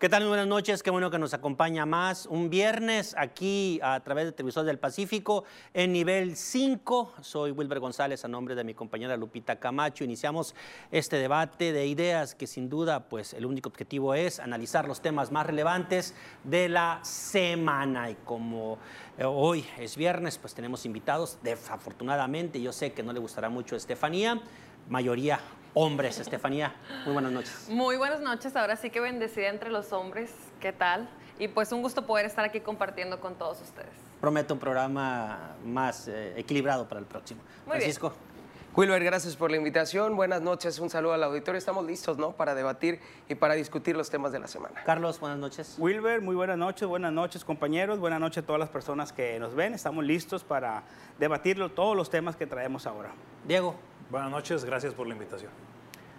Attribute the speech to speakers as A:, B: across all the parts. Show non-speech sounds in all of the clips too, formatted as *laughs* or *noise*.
A: ¿Qué tal? Buenas noches, qué bueno que nos acompaña más. Un viernes aquí a través de Televisor del Pacífico en nivel 5. Soy Wilber González a nombre de mi compañera Lupita Camacho. Iniciamos este debate de ideas que sin duda pues el único objetivo es analizar los temas más relevantes de la semana. Y como eh, hoy es viernes, pues tenemos invitados. Desafortunadamente, yo sé que no le gustará mucho a Estefanía, mayoría hombres. Estefanía, muy buenas noches.
B: Muy buenas noches, ahora sí que bendecida entre los hombres, ¿qué tal? Y pues un gusto poder estar aquí compartiendo con todos ustedes.
A: Prometo un programa más eh, equilibrado para el próximo.
B: Muy
A: Francisco.
B: bien.
C: Wilber, gracias por la invitación. Buenas noches, un saludo al auditorio. Estamos listos, ¿no? Para debatir y para discutir los temas de la semana.
A: Carlos, buenas noches.
D: Wilber, muy buenas noches, buenas noches compañeros, buenas noches a todas las personas que nos ven. Estamos listos para debatirlo, todos los temas que traemos ahora.
A: Diego.
E: Buenas noches, gracias por la invitación.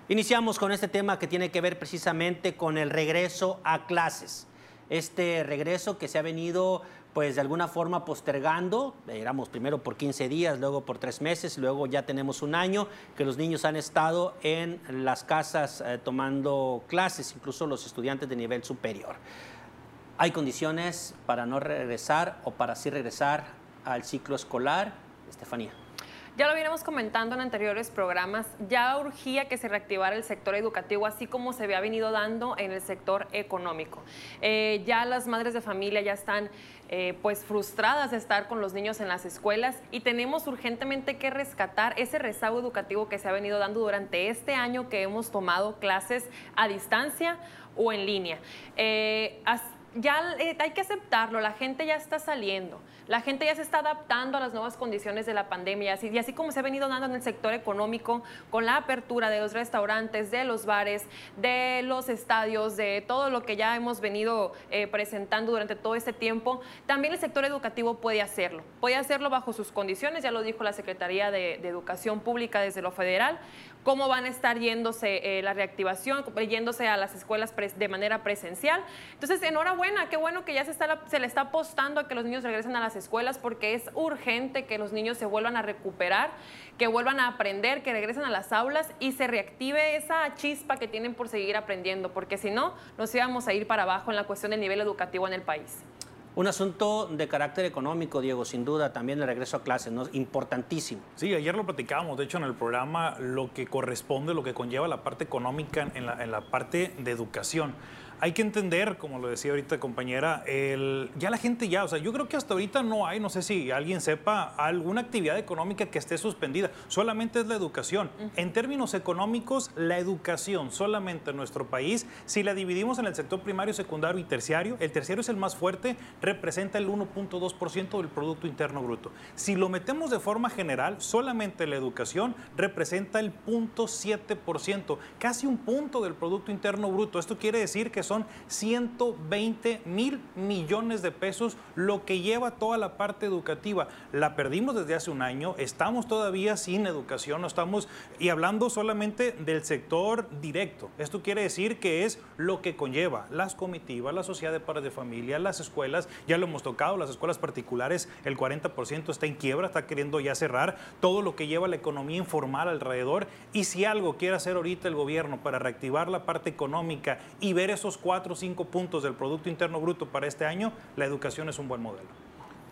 A: Iniciamos con este tema que tiene que ver precisamente con el regreso a clases. Este regreso que se ha venido pues de alguna forma postergando, éramos primero por 15 días, luego por tres meses, luego ya tenemos un año que los niños han estado en las casas eh, tomando clases, incluso los estudiantes de nivel superior. ¿Hay condiciones para no regresar o para sí regresar al ciclo escolar? Estefanía.
B: Ya lo vienemos comentando en anteriores programas, ya urgía que se reactivara el sector educativo, así como se había venido dando en el sector económico. Eh, ya las madres de familia ya están eh, pues frustradas de estar con los niños en las escuelas y tenemos urgentemente que rescatar ese rezago educativo que se ha venido dando durante este año que hemos tomado clases a distancia o en línea. Eh, ya hay que aceptarlo, la gente ya está saliendo. La gente ya se está adaptando a las nuevas condiciones de la pandemia y así como se ha venido dando en el sector económico con la apertura de los restaurantes, de los bares, de los estadios, de todo lo que ya hemos venido eh, presentando durante todo este tiempo, también el sector educativo puede hacerlo. Puede hacerlo bajo sus condiciones, ya lo dijo la Secretaría de, Educación Pública desde lo federal, cómo van a estar yéndose eh, la reactivación, yéndose a las escuelas de manera presencial. Entonces, enhorabuena, qué bueno que ya se, está, se le está apostando a que los niños regresen a las escuelas porque es urgente que los niños se vuelvan a recuperar, que vuelvan a aprender, que regresen a las aulas y se reactive esa chispa que tienen por seguir aprendiendo, porque si no, nos íbamos a ir para abajo en la cuestión del nivel educativo en el país.
A: Un asunto de carácter económico, Diego, sin duda, también el regreso a clases, ¿no? Importantísimo.
E: Sí, ayer lo platicábamos, de hecho, en el programa, lo que corresponde, lo que conlleva la parte económica en la, en la parte de educación hay que entender, como lo decía ahorita compañera, el, ya la gente ya, o sea, yo creo que hasta ahorita no hay, no sé si alguien sepa, alguna actividad económica que esté suspendida, solamente es la educación. En términos económicos, la educación solamente en nuestro país, si la dividimos en el sector primario, secundario y terciario, el terciario es el más fuerte, representa el 1.2% del Producto Interno Bruto. Si lo metemos de forma general, solamente la educación representa el 0.7%, casi un punto del Producto Interno Bruto. Esto quiere decir que son 120 mil millones de pesos lo que lleva toda la parte educativa. La perdimos desde hace un año, estamos todavía sin educación, no estamos, y hablando solamente del sector directo. Esto quiere decir que es lo que conlleva las comitivas, la sociedad de padres de familia, las escuelas, ya lo hemos tocado, las escuelas particulares, el 40% está en quiebra, está queriendo ya cerrar, todo lo que lleva la economía informal alrededor, y si algo quiere hacer ahorita el gobierno para reactivar la parte económica y ver esos cuatro o cinco puntos del Producto Interno Bruto para este año, la educación es un buen modelo.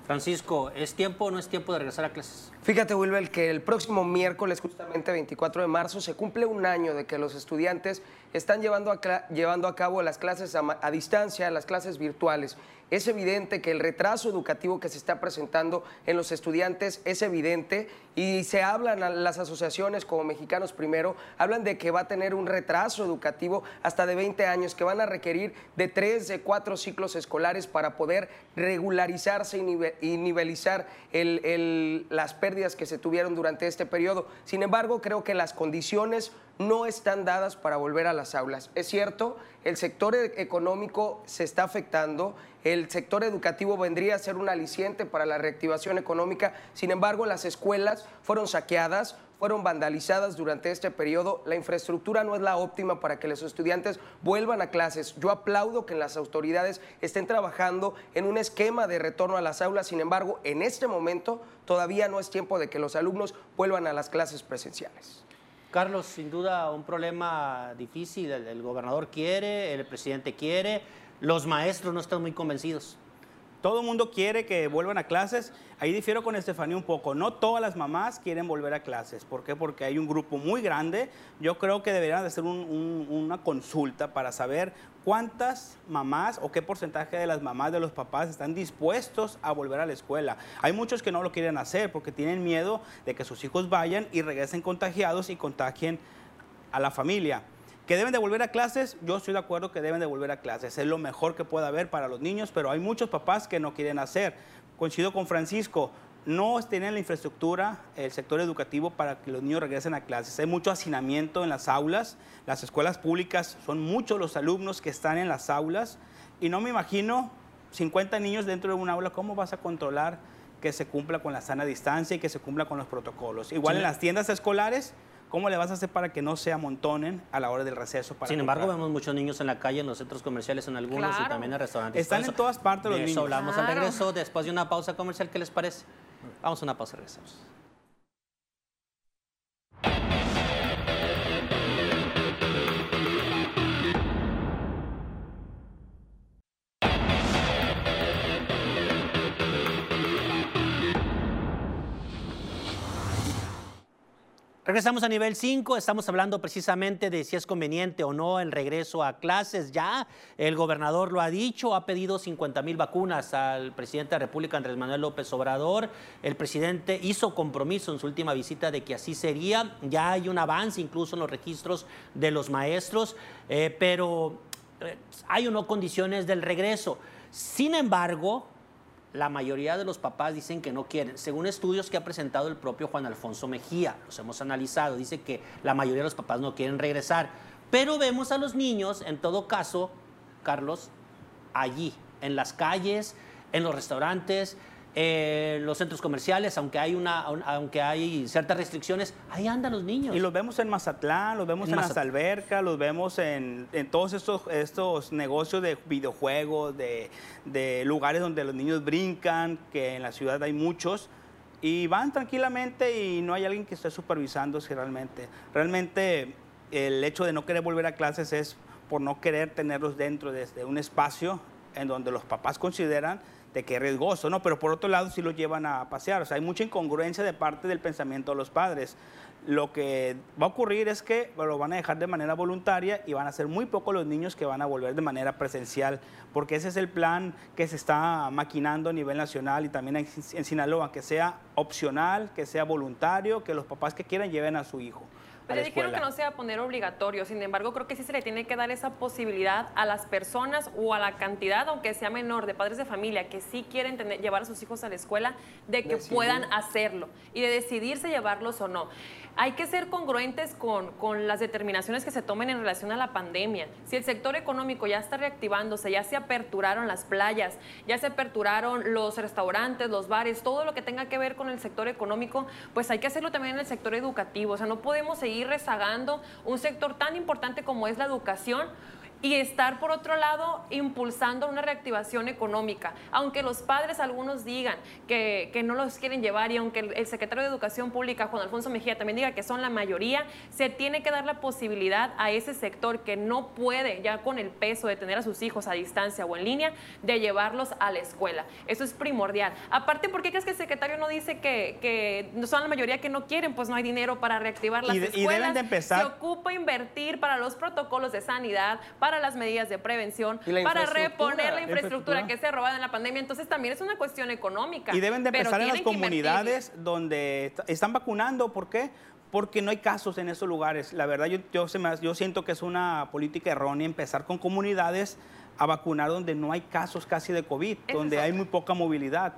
A: Francisco, ¿es tiempo o no es tiempo de regresar a clases?
C: Fíjate, Wilber, que el próximo miércoles, justamente 24 de marzo, se cumple un año de que los estudiantes están llevando a, llevando a cabo las clases a, distancia, las clases virtuales. Es evidente que el retraso educativo que se está presentando en los estudiantes es evidente y se hablan las asociaciones como Mexicanos Primero, hablan de que va a tener un retraso educativo hasta de 20 años, que van a requerir de 3, de 4 ciclos escolares para poder regularizarse y, nivelizar las pérdidas que se tuvieron durante este periodo. Sin embargo, creo que las condiciones no están dadas para volver a las aulas. Es cierto, el sector e-, económico se está afectando, el sector educativo vendría a ser un aliciente para la reactivación económica, sin embargo las escuelas fueron saqueadas, fueron vandalizadas durante este periodo, la infraestructura no es la óptima para que los estudiantes vuelvan a clases. Yo aplaudo que las autoridades estén trabajando en un esquema de retorno a las aulas, sin embargo, en este momento todavía no es tiempo de que los alumnos vuelvan a las clases presenciales.
A: Carlos, sin duda un problema difícil. El, el gobernador quiere, el presidente quiere, los maestros no están muy convencidos.
D: Todo el mundo quiere que vuelvan a clases. Ahí difiero con Estefanía un poco. No todas las mamás quieren volver a clases. ¿Por qué? Porque hay un grupo muy grande. Yo creo que deberían de hacer un- un- una consulta para saber cuántas mamás o qué porcentaje de las mamás de los papás están dispuestos a volver a la escuela. Hay muchos que no lo quieren hacer porque tienen miedo de que sus hijos vayan y regresen contagiados y contagien a la familia. Que deben de volver a clases, yo estoy de acuerdo que deben de volver a clases. Es lo mejor que puede haber para los niños, pero hay muchos papás que no quieren hacer. Coincido con Francisco, no tienen la infraestructura, el sector educativo para que los niños regresen a clases. Hay mucho hacinamiento en las aulas, las escuelas públicas son muchos los alumnos que están en las aulas y no me imagino 50 niños dentro de un aula, ¿cómo vas a controlar que se cumpla con la sana distancia y que se cumpla con los protocolos? Igual
A: Sí.
D: en las tiendas escolares, ¿cómo le vas a hacer para que no se amontonen a la hora del receso? Para
A: Sin embargo,
D: comprar?
A: vemos muchos niños en la calle, en los centros comerciales, en algunos y también en restaurantes.
D: Están en todas partes los
A: de eso
D: niños.
A: hablamos al regreso, después de una pausa comercial. ¿Qué les parece? Vamos a una pausa y regresamos. Regresamos a nivel 5, estamos hablando precisamente de si es conveniente o no el regreso a clases. Ya el gobernador lo ha dicho, ha pedido 50 mil vacunas al presidente de la República, Andrés Manuel López Obrador. El presidente hizo compromiso en su última visita de que así sería. Ya hay un avance incluso en los registros de los maestros, eh, pero eh, hay o no condiciones del regreso. Sin embargo, la mayoría de los papás dicen que no quieren. Según estudios que ha presentado el propio Juan Alfonso Mejía, los hemos analizado, dice que la mayoría de los papás no quieren regresar. Pero vemos a los niños, en todo caso, Carlos, allí, en las calles, en los restaurantes, en los centros comerciales, aunque hay, una, aunque hay ciertas restricciones, ahí andan los niños.
D: Y los vemos en Mazatlán, los vemos
A: En
D: en, las albercas, los vemos en, en todos estos, estos negocios de videojuegos, de, de lugares donde los niños brincan, que en la ciudad hay muchos, y van tranquilamente y no hay alguien que esté supervisando si realmente. Realmente el hecho de no querer volver a clases es por no querer tenerlos dentro de, de un espacio en donde los papás consideran de que es riesgoso, ¿no? Pero por otro lado sí los llevan a pasear, o sea, hay mucha incongruencia de parte del pensamiento de los padres. Lo que va a ocurrir es que lo van a dejar de manera voluntaria y van a ser muy pocos los niños que van a volver de manera presencial, porque ese es el plan que se está maquinando a nivel nacional y también en, en Sinaloa, que sea opcional, que sea voluntario, que los papás que quieran lleven a su hijo.
B: Pero dijeron que no se va a poner obligatorio, sin embargo creo que sí se le tiene que dar esa posibilidad a las personas o a la cantidad, aunque sea menor, de padres de familia que sí quieren tener- llevar a sus hijos a la escuela, de que
C: Decidir.
B: puedan hacerlo y de decidirse llevarlos o no. Hay que ser congruentes con, con las determinaciones que se tomen en relación a la pandemia. Si el sector económico ya está reactivándose, ya se aperturaron las playas, ya se aperturaron los restaurantes, los bares, todo lo que tenga que ver con el sector económico, pues hay que hacerlo también en el sector educativo. O sea, no podemos seguir rezagando un sector tan importante como es la educación y estar por otro lado impulsando una reactivación económica. Aunque los padres algunos digan que, que no los quieren llevar y aunque el, secretario de Educación Pública, Juan Alfonso Mejía, también diga que son la mayoría, se tiene que dar la posibilidad a ese sector que no puede ya con el peso de tener a sus hijos a distancia o en línea, de llevarlos a la escuela. Eso es primordial. Aparte, ¿por qué crees que el secretario no dice que, que son la mayoría que no quieren? Pues no hay dinero para reactivar las
D: Y de- y
B: escuelas.
D: deben de empezar-
B: Se ocupa invertir para los protocolos de sanidad, para las medidas de prevención, para reponer la infraestructura
D: infraestructura.
B: que se robada en la pandemia. Entonces también es una cuestión económica.
D: Y deben de empezar en las comunidades donde est- están vacunando. ¿Por qué? Porque no hay casos en esos lugares. La verdad, yo, yo, se me yo siento que es una política errónea empezar con comunidades a vacunar donde no hay casos casi de COVID, donde hay muy poca movilidad.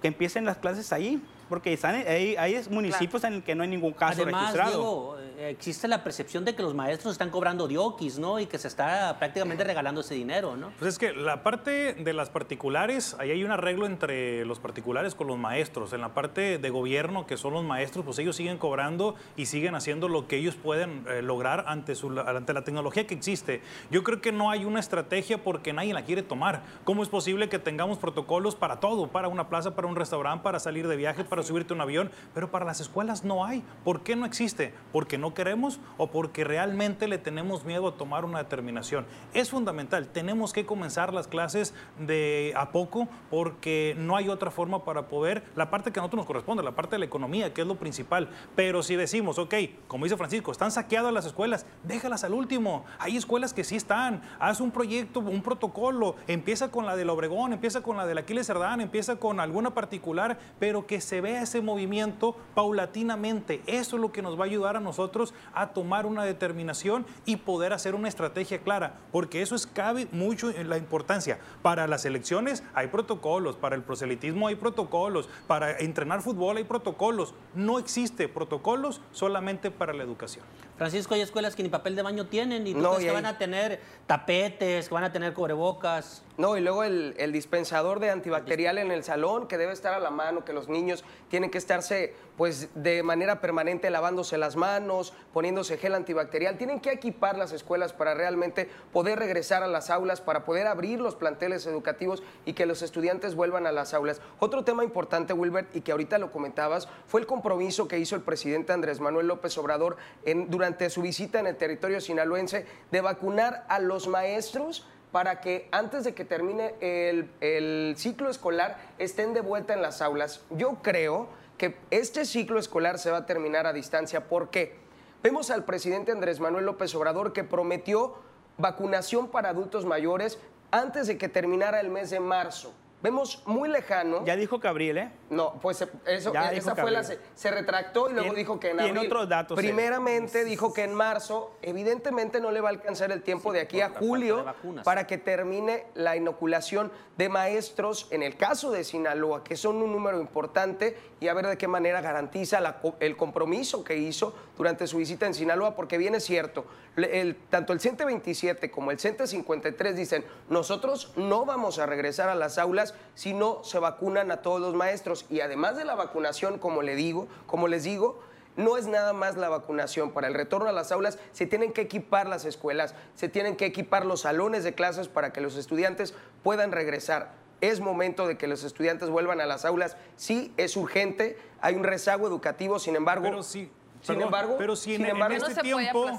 D: Que empiecen las clases ahí, porque están, hay, hay municipios en el que no hay ningún caso
A: Además,
D: registrado.
A: Diego, eh, existe la percepción de que los maestros están cobrando diokis, ¿no? Y que se está prácticamente regalando ese dinero, ¿no?
E: Pues es que la parte de las particulares, ahí hay un arreglo entre los particulares con los maestros. En la parte de gobierno, que son los maestros, pues ellos siguen cobrando y siguen haciendo lo que ellos pueden eh, lograr ante, su, ante la tecnología que existe. Yo creo que no hay una estrategia porque nadie la quiere tomar. ¿Cómo es posible que tengamos protocolos para todo? Para una plaza, para un restaurante, para salir de viaje, para subirte un avión, pero para las escuelas no hay. ¿Por qué no existe? Porque no queremos o porque realmente le tenemos miedo a tomar una determinación. Es fundamental, tenemos que comenzar las clases de a poco porque no hay otra forma para poder, la parte que a nosotros nos corresponde, la parte de la economía, que es lo principal. Pero si decimos, ok, como dice Francisco, están saqueadas las escuelas, déjalas al último. Hay escuelas que sí están, haz un proyecto, un protocolo, empieza con la del Obregón, empieza con la del Aquiles Cerdán, empieza con alguna particular, pero que se vea ese movimiento paulatinamente. Eso es lo que nos va a ayudar a nosotros a tomar una determinación y poder hacer una estrategia clara, porque eso es cabe mucho en la importancia. Para las elecciones hay protocolos, para el proselitismo hay protocolos, para entrenar fútbol hay protocolos. No existe protocolos solamente para la educación.
A: Francisco, hay escuelas que ni papel de baño tienen y tú que van a tener tapetes, que van a tener cubrebocas.
C: No, y luego el, dispensador de antibacterial en el salón que debe estar a la mano, que los niños tienen que estarse pues de manera permanente lavándose las manos, poniéndose gel antibacterial. Tienen que equipar las escuelas para realmente poder regresar a las aulas, para poder abrir los planteles educativos y que los estudiantes vuelvan a las aulas. Otro tema importante, Wilbert, y que ahorita lo comentabas, fue el compromiso que hizo el presidente Andrés Manuel López Obrador en, durante su visita en el territorio sinaloense de vacunar a los maestros para que antes de que termine el, ciclo escolar estén de vuelta en las aulas. Yo creo que este ciclo escolar se va a terminar a distancia. ¿Por qué? Vemos al presidente Andrés Manuel López Obrador que prometió vacunación para adultos mayores antes de que terminara el mes de marzo vemos muy lejano.
D: Ya dijo Gabriel, ¿eh?
C: No, pues eso, esa fue la. Se, retractó y luego dijo que en abril.
D: otros datos.
C: Primeramente dijo que en marzo, evidentemente no le va a alcanzar el tiempo de aquí a julio para que termine la inoculación de maestros, en el caso de Sinaloa, que son un número importante, y a ver de qué manera garantiza el compromiso que hizo durante su visita en Sinaloa, porque bien es cierto, el, tanto el CENTE 27 como el CENTE 53 dicen, nosotros no vamos a regresar a las aulas si no se vacunan a todos los maestros. Y además de la vacunación, como, le digo, como les digo, no es nada más la vacunación. Para el retorno a las aulas se tienen que equipar las escuelas, se tienen que equipar los salones de clases para que los estudiantes puedan regresar. Es momento de que los estudiantes vuelvan a las aulas. Sí, es urgente, hay un rezago educativo, sin embargo...
E: Sí, sin embargo, pero si en, este tiempo,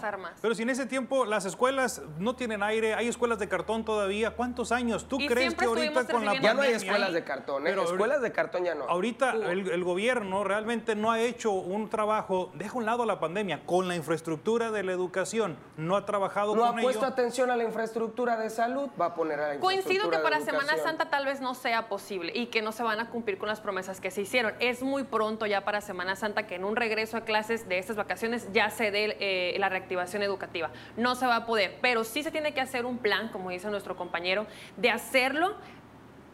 E: pero si en ese tiempo las escuelas no tienen aire, hay escuelas de cartón todavía, ¿cuántos años? ¿Tú crees que ahorita con la
C: ya no hay escuelas de cartón, ¿eh? escuelas de cartón ya no.
E: Ahorita el, gobierno realmente no ha hecho un trabajo, deja un lado la pandemia, con la infraestructura de la educación, no ha trabajado
C: no
E: con
C: ha puesto atención a la infraestructura de salud, va a poner a la
B: Coincido que para Semana Santa tal vez no sea posible y que no se van a cumplir con las promesas que se hicieron. Es muy pronto ya para Semana Santa que en un regreso a clases de estas vacaciones ya se dé eh, la reactivación educativa. No se va a poder, pero sí se tiene que hacer un plan, como dice nuestro compañero, de hacerlo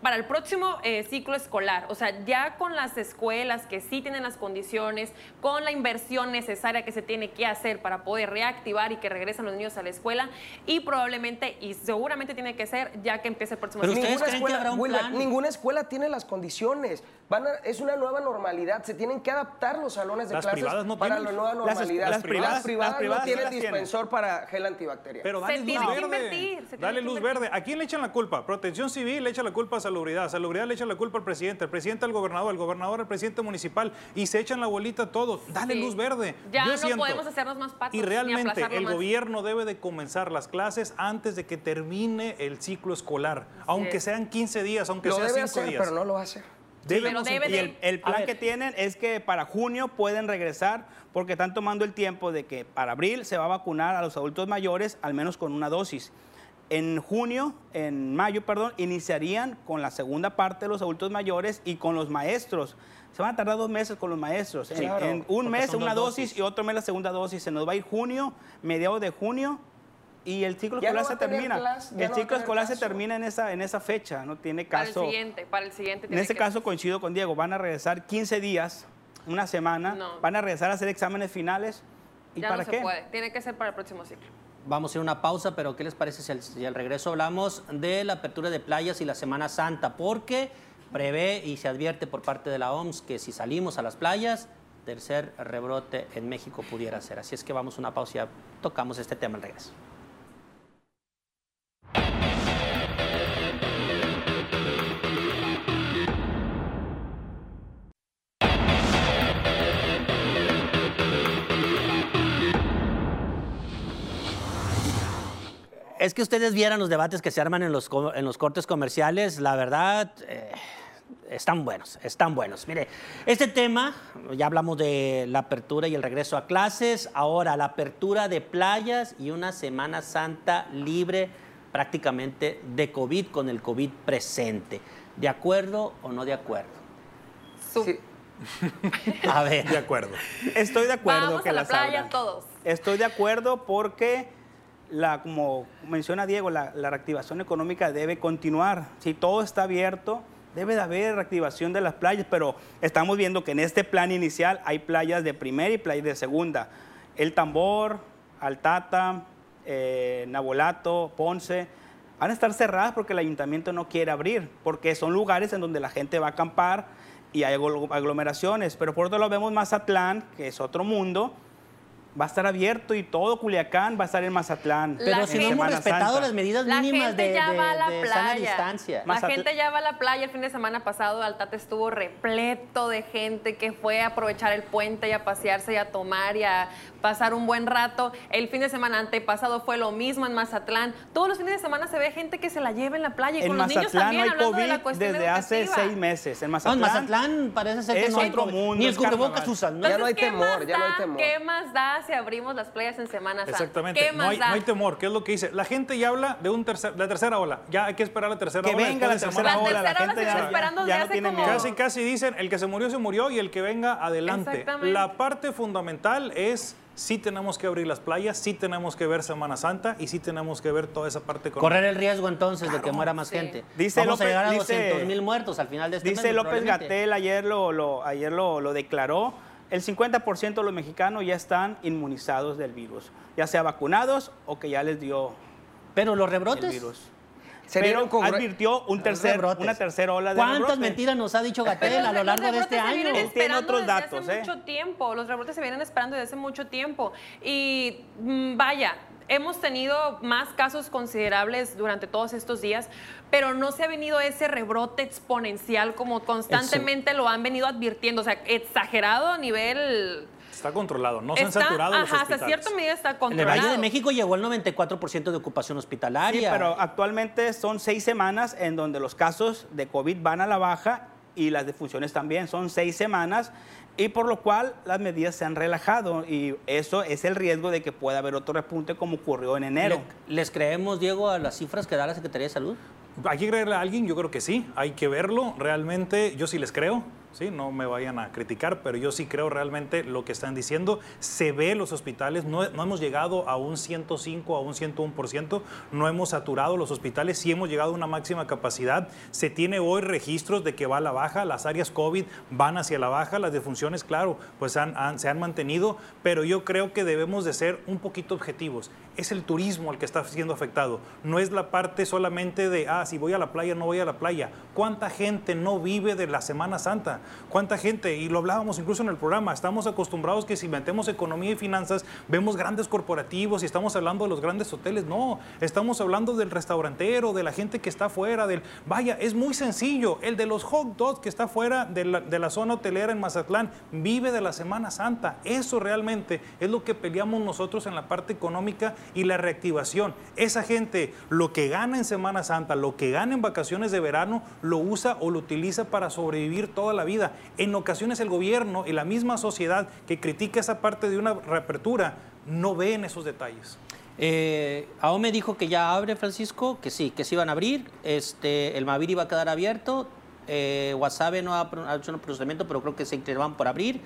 B: para el próximo eh, ciclo escolar, o sea, ya con las escuelas que sí tienen las condiciones, con la inversión necesaria que se tiene que hacer para poder reactivar y que regresen los niños a la escuela y probablemente y seguramente tiene que ser ya que empiece el próximo
C: ciclo. Ninguna escuela, ninguna escuela tiene las condiciones. Van es una nueva normalidad, se tienen que adaptar los salones de clases para la nueva normalidad.
D: Las, privadas,
C: no tienen dispensor para gel antibacterial.
E: Pero dale luz verde. dale luz verde. ¿A quién le echan la culpa? Protección Civil le echa la culpa a salubridad. Salubridad le echa la culpa al presidente, el presidente al gobernador, el gobernador al presidente municipal y se echan la bolita todos. Dale luz verde.
B: Ya no podemos hacernos más patos.
E: Y realmente el gobierno debe de comenzar las clases antes de que termine el ciclo escolar, aunque sean 15 días, aunque sean 5 días.
C: Pero no lo hace.
D: y el, plan que tienen es que para junio pueden regresar porque están tomando el tiempo de que para abril se va a vacunar a los adultos mayores al menos con una dosis en junio, en mayo, perdón, iniciarían con la segunda parte de los adultos mayores y con los maestros. Se van a tardar dos meses con los maestros. en, un mes una dosis, y otro mes la segunda dosis. Se nos va a ir junio, mediados de junio, y el ciclo escolar se termina. el ciclo escolar se termina en esa, en esa fecha, no tiene caso.
B: Para el siguiente, para el siguiente.
D: En ese caso coincido con Diego, van a regresar 15 días, una semana, van a regresar a hacer exámenes finales. ¿Y
B: ya
D: para
B: no
D: qué?
B: Se puede. Tiene que ser para el próximo ciclo.
A: Vamos a ir a una pausa, pero ¿qué les parece si al, regreso hablamos de la apertura de playas y la Semana Santa? Porque prevé y se advierte por parte de la OMS que si salimos a las playas, tercer rebrote en México pudiera ser. Así es que vamos a una pausa y tocamos este tema al regreso. Es que ustedes vieran los debates que se arman en los, en los cortes comerciales, la verdad, eh, están buenos, están buenos. Mire, este tema, ya hablamos de la apertura y el regreso a clases, ahora la apertura de playas y una Semana Santa libre prácticamente de COVID con el COVID presente. ¿De acuerdo o no de acuerdo?
C: Sí.
A: A ver.
E: De acuerdo.
D: Estoy de acuerdo
B: Vamos
D: que
B: a la
D: las
B: playa
D: abran.
B: todos.
D: Estoy de acuerdo porque, la, como menciona Diego, la, la reactivación económica debe continuar. Si todo está abierto, debe de haber reactivación de las playas, pero estamos viendo que en este plan inicial hay playas de primera y playas de segunda. El Tambor, Altata, eh, Nabolato, Ponce, van a estar cerradas porque el ayuntamiento no quiere abrir, porque son lugares en donde la gente va a acampar y hay aglo- aglomeraciones. Pero por otro lado vemos Mazatlán, que es otro mundo, va a estar abierto y todo Culiacán va a estar en Mazatlán.
B: La
A: Pero si no hemos respetado
D: Santa.
A: las medidas
B: La
A: mínimas
B: gente
A: de,
B: ya
A: de-
B: va a la
A: de sana
B: playa.
A: distancia.
B: La
D: Mazatl-
B: gente ya va a la playa. El fin de semana pasado Altate estuvo repleto de gente que fue a aprovechar el puente y a pasearse y a tomar y a pasar un buen rato. El fin de semana antepasado fue lo mismo en Mazatlán. Todos los fines de semana se ve gente que se la lleva en la playa y
D: En
B: con los niños
D: Mazatlán
B: también,
D: no hay
B: hablando de la
D: COVID
B: cuestión
D: desde hace seis meses. En
A: No,
D: Mazatlán,
A: en Mazatlán parece ser que
D: es
A: no hay
D: otro
A: COVID.
D: mundo,
A: Ni el
D: es
A: cubrebocas usan, ¿no?
C: Ya no hay
B: Entonces, ¿qué
C: temor, ya no hay temor.
B: ¿Qué más da si abrimos las playas en Semana Santa?
E: Exactamente.
B: ¿Qué
E: No
B: más
E: hay,
B: da?
E: no hay temor. ¿Qué es lo que dice? La gente ya habla de un tercer, la tercera ola. Ya hay que esperar la tercera
D: Que
E: ola.
D: venga la tercera ola, la
B: tercera ola
D: gente
B: se
D: ya,
B: está esperando desde
D: no
B: hace como-.
E: Casi, casi dicen, el que se murió, se murió y el que venga, adelante.
B: Exactamente.
E: La parte fundamental es, sí tenemos que abrir las playas, sí tenemos que ver Semana Santa y sí tenemos que ver toda esa parte económica.
A: Correr el riesgo entonces de que muera más
B: Sí.
A: gente.
D: Dice
A: Vamos a
D: López-
A: llegar a
D: dice-
A: 200 mil muertos al final de este
D: Dice
A: mes,
D: López. Gatel, ayer lo, lo- ayer lo, lo declaró, el 50% de los mexicanos ya están inmunizados del virus, ya sea vacunados o que ya les dio
A: Pero los
D: el
A: rebrotes.
D: virus.
C: Sería
D: Pero advirtió un tercer, una tercera ola de
A: ¿Cuántas mentiras nos ha dicho Gatel a lo largo de este año?
D: Él tiene otros
B: desde
D: datos,
B: hace
D: ¿eh?
B: mucho tiempo. Los rebrotes se vienen esperando desde hace mucho tiempo. Y mm, vaya, hemos tenido más casos considerables durante todos estos días, pero no se ha venido ese rebrote exponencial como constantemente lo han venido advirtiendo. O sea, exagerado a nivel.
E: Está controlado, no se han
B: está-
E: saturado los
B: ajá, hasta
E: hospitales.
B: cierta medida está
A: En el
B: controlado.
A: Valle de México llegó el 94% de ocupación
D: Sí,
A: hospitalaria.
D: pero actualmente son seis semanas en donde los casos de COVID van a la baja y las defunciones también. Son seis semanas y por lo cual las medidas se han relajado y eso es el riesgo de que pueda haber otro repunte como ocurrió en enero.
A: ¿Le- ¿Les creemos, Diego, a las cifras que da la Secretaría de Salud?
E: ¿Hay que creerle a alguien? Yo creo que sí. Hay que verlo. Realmente, yo sí les creo. Sí, no me vayan a criticar, pero yo sí creo realmente lo que están diciendo. Se ve los hospitales, no, hemos llegado a un 105, a un 101%, no hemos saturado los hospitales, sí hemos llegado a una máxima capacidad. Se tiene hoy registros de que va a la baja, las áreas COVID van hacia la baja, las defunciones, claro, pues se han mantenido, pero yo creo que debemos de ser un poquito objetivos. Es el turismo el que está siendo afectado, no es la parte solamente de, ah, si voy a la playa, no voy a la playa. ¿Cuánta gente no vive de la Semana Santa? ¿Cuánta gente? Y lo hablábamos incluso en el programa, estamos acostumbrados que si metemos economía y finanzas, vemos grandes corporativos y estamos hablando de los grandes hoteles. No, estamos hablando del restaurantero, de la gente que está fuera, del... Vaya, es muy sencillo. El de los hot dogs que está fuera de la, de la zona hotelera en Mazatlán vive de la Semana Santa. Eso realmente es lo que peleamos nosotros en la parte económica y la reactivación. Esa gente, lo que gana en Semana Santa, lo que gana en vacaciones de verano, lo usa o lo utiliza para sobrevivir toda la vida. En ocasiones el gobierno y la misma sociedad que critica esa parte de una reapertura no ven esos detalles.
A: Eh, AOME dijo que ya abre, Francisco, que sí, que sí van a abrir. Este, el Maviri va a quedar abierto. Eh, Guasave no ha, hecho un procedimiento, pero creo que se van por abrir.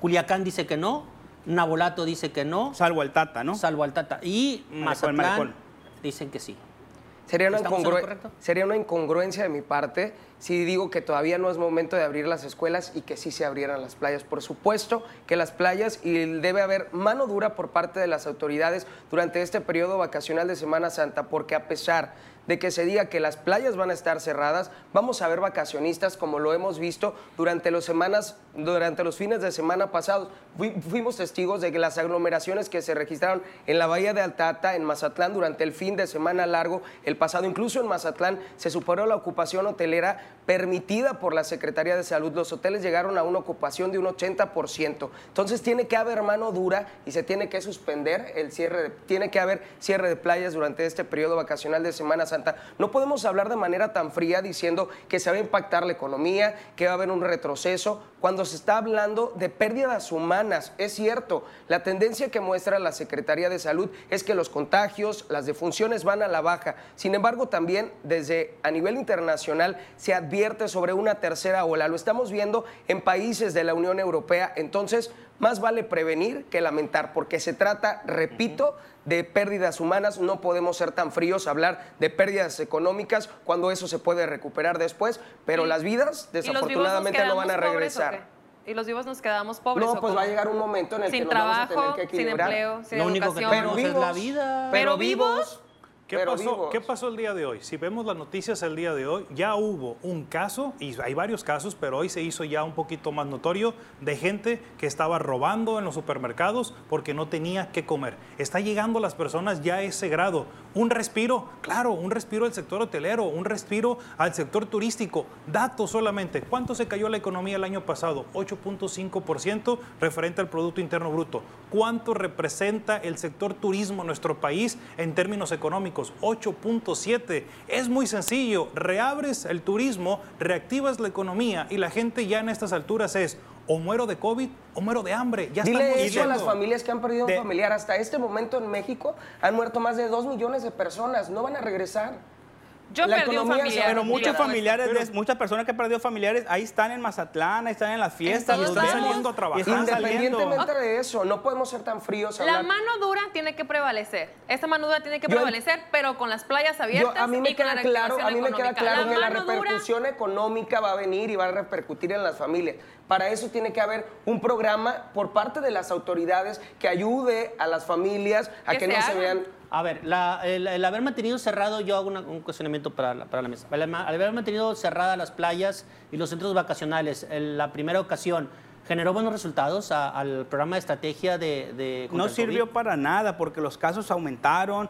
A: Culiacán dice que no. Nabolato dice que no.
D: Salvo el Tata, ¿no?
A: Salvo Altata. Y
D: Malecón,
A: Mazatlán
D: Malecón.
A: dicen que sí.
C: Sería una, sería una incongruencia de mi parte si digo que todavía no es momento de abrir las escuelas y que sí se abrieran las playas. Por supuesto que las playas y debe haber mano dura por parte de las autoridades durante este periodo vacacional de Semana Santa, porque a pesar de que se diga que las playas van a estar cerradas, vamos a ver vacacionistas como lo hemos visto durante los semanas, durante los fines de semana pasados. Fui- fuimos testigos de que las aglomeraciones que se registraron en la bahía de Altata, en Mazatlán, durante el fin de semana largo, el pasado. Incluso en Mazatlán se superó la ocupación hotelera permitida por la Secretaría de Salud. Los hoteles llegaron a una ocupación de un 80%. Entonces tiene que haber mano dura y se tiene que suspender el cierre, de, tiene que haber cierre de playas durante este periodo vacacional de Semana Santa. No podemos hablar de manera tan fría diciendo que se va a impactar la economía, que va a haber un retroceso, cuando se está hablando de pérdidas humanas. Es cierto, la tendencia que muestra la Secretaría de Salud es que los contagios, las defunciones van a la baja. Sin embargo, también desde a nivel internacional se advierte sobre una tercera ola. Lo estamos viendo en países de la Unión Europea. Entonces, más vale prevenir que lamentar, porque se trata, repito, de pérdidas humanas. No podemos ser tan fríos, hablar de pérdidas económicas cuando eso se puede recuperar después, pero las vidas desafortunadamente no van a regresar.
B: ¿Y los vivos nos quedamos pobres?
C: No, pues va a llegar un momento en el que nos vamos a tener que equilibrar.
B: Sin empleo, sin Lo único que tenemos
A: es la vida.
B: Pero, vivos
E: ¿Qué pasó, ¿Qué pasó el día de hoy? Si vemos las noticias el día de hoy, ya hubo un caso, y hay varios casos, pero hoy se hizo ya un poquito más notorio, de gente que estaba robando en los supermercados porque no tenía que comer. Está llegando a las personas ya a ese grado. Un respiro, claro, un respiro al sector hotelero, un respiro al sector turístico. Datos solamente. ¿Cuánto se cayó la economía el año pasado? 8.5% referente al Producto Interno Bruto. ¿Cuánto representa el sector turismo en nuestro país en términos económicos? 8.7. Es muy sencillo, reabres el turismo, reactivas la economía y la gente ya en estas alturas es o muero de COVID o muero de hambre. Ya
C: Dile eso a las familias que han perdido un familiar. Hasta este momento en México han muerto más de 2 millones de personas. No van a regresar.
B: Yo perdí un familiar.
D: Pero muchos familiares, muchas personas que han perdido familiares, ahí están en Mazatlán, ahí están en las fiestas.
E: están saliendo a trabajar.
C: Independientemente de eso, no podemos ser tan fríos.
B: La mano dura tiene que prevalecer. Esta mano dura tiene que prevalecer, pero con las playas abiertas
C: a mí me queda claro, A mí me queda claro que la repercusión económica va a venir y va a repercutir en las familias. Para eso tiene que haber un programa por parte de las autoridades que ayude a las familias a que, no se vean
A: a ver, el, haber mantenido cerrado, yo hago un cuestionamiento para la, para la mesa. Al haber mantenido cerradas las playas y los centros vacacionales, en la primera ocasión, ¿generó buenos resultados al programa de estrategia de...
D: no sirvió para nada porque los casos aumentaron,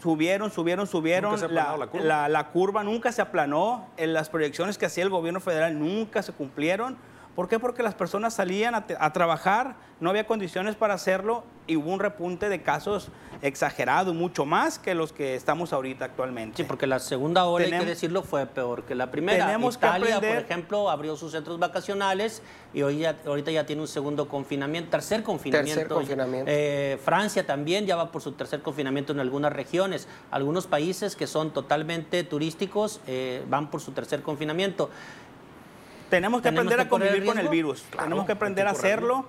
D: subieron, subieron, subieron. La, la, curva? La, curva nunca se aplanó, en las proyecciones que hacía el gobierno federal nunca se cumplieron. ¿Por qué? Porque las personas salían a, trabajar, no había condiciones para hacerlo y hubo un repunte de casos exagerado, mucho más que los que estamos ahorita actualmente.
A: Sí, porque la segunda ola, hay que decirlo, fue peor que la primera. Tenemos Italia, por ejemplo, abrió sus centros vacacionales y hoy ya, ahorita ya tiene un segundo confinamiento, tercer confinamiento.
C: Tercer confinamiento.
A: Eh, Francia también ya va por su tercer confinamiento en algunas regiones. Algunos países que son totalmente turísticos eh, van por su tercer confinamiento.
D: Tenemos que aprender a convivir con el virus. Tenemos que aprender a hacerlo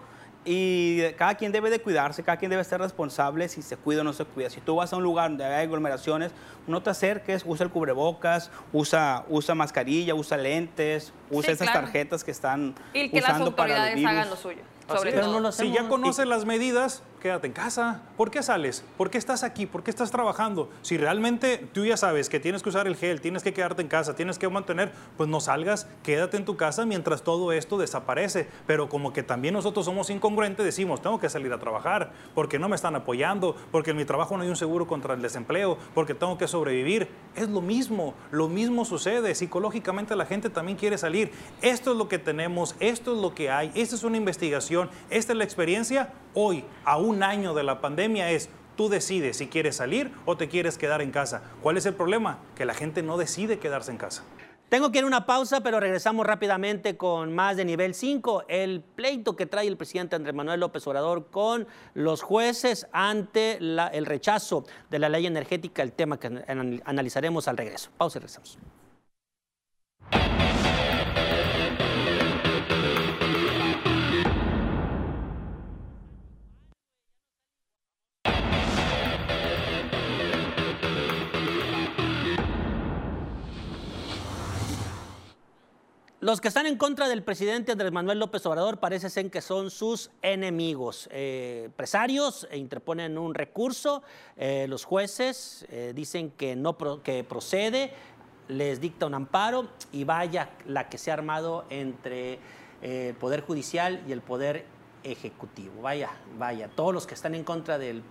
D: y cada quien debe de cuidarse, cada quien debe ser responsable si se cuida o no se cuida. Si tú vas a un lugar donde hay aglomeraciones, no te acerques, usa el cubrebocas, usa, usa mascarilla, usa lentes, usa esas tarjetas que están
B: y que
D: usando
B: las autoridades hagan lo suyo. Sobre todo.
E: si ya conoces las medidas, quédate en casa. ¿Por qué sales? ¿Por qué estás aquí? ¿Por qué estás trabajando? Si realmente tú ya sabes que tienes que usar el gel, tienes que quedarte en casa, tienes que mantener, pues no salgas, quédate en tu casa mientras todo esto desaparece. Pero como que también nosotros somos incongruentes, decimos, tengo que salir a trabajar, porque no me están apoyando, porque en mi trabajo no hay un seguro contra el desempleo, porque tengo que sobrevivir. Es lo mismo, lo mismo sucede. Psicológicamente la gente también quiere salir. Esto es lo que tenemos, esto es lo que hay, esta es una investigación, esta es la experiencia. Hoy, aún un año de la pandemia es tú decides si quieres salir o te quieres quedar en casa. ¿Cuál es el problema? Que la gente no decide quedarse en casa.
A: Tengo que ir a una pausa, pero regresamos rápidamente con más de nivel 5, el pleito que trae el presidente Andrés Manuel López Obrador con los jueces ante el rechazo de la ley energética, el tema que analizaremos al regreso. Pausa y regresamos. Los que están en contra del presidente Andrés Manuel López Obrador parece ser que son sus enemigos. Eh, empresarios e interponen un recurso, eh, los jueces eh, dicen que, no que procede, les dicta un amparo y vaya la que se ha armado entre el Poder Judicial y el Poder Ejecutivo. Vaya, vaya, todos los que están en contra del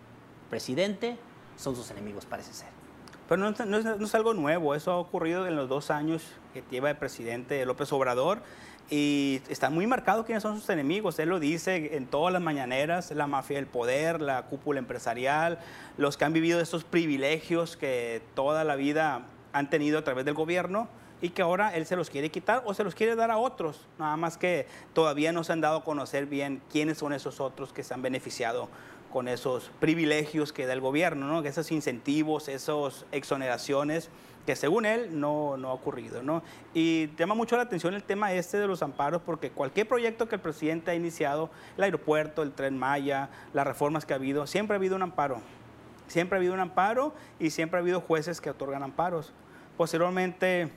A: presidente son sus enemigos, parece ser.
D: Pero no, no, no, es, algo nuevo, eso ha ocurrido en los dos años que lleva el presidente López Obrador y está muy marcado quiénes son sus enemigos. Él lo dice en todas las mañaneras, la mafia del poder, la cúpula empresarial, los que han vivido estos privilegios que toda la vida han tenido a través del gobierno y que ahora él se los quiere quitar o se los quiere dar a otros. Nada más que todavía no se han dado a conocer bien quiénes son esos otros que se han beneficiado con esos privilegios que da el gobierno, ¿no? esos incentivos, esas exoneraciones que según él no, no ha ocurrido. ¿no? Y llama mucho la atención el tema este de los amparos, porque cualquier proyecto que el presidente ha iniciado, el aeropuerto, el tren Maya, las reformas que ha habido, siempre ha habido un amparo. Siempre ha habido un amparo y siempre ha habido jueces que otorgan amparos. Posteriormente,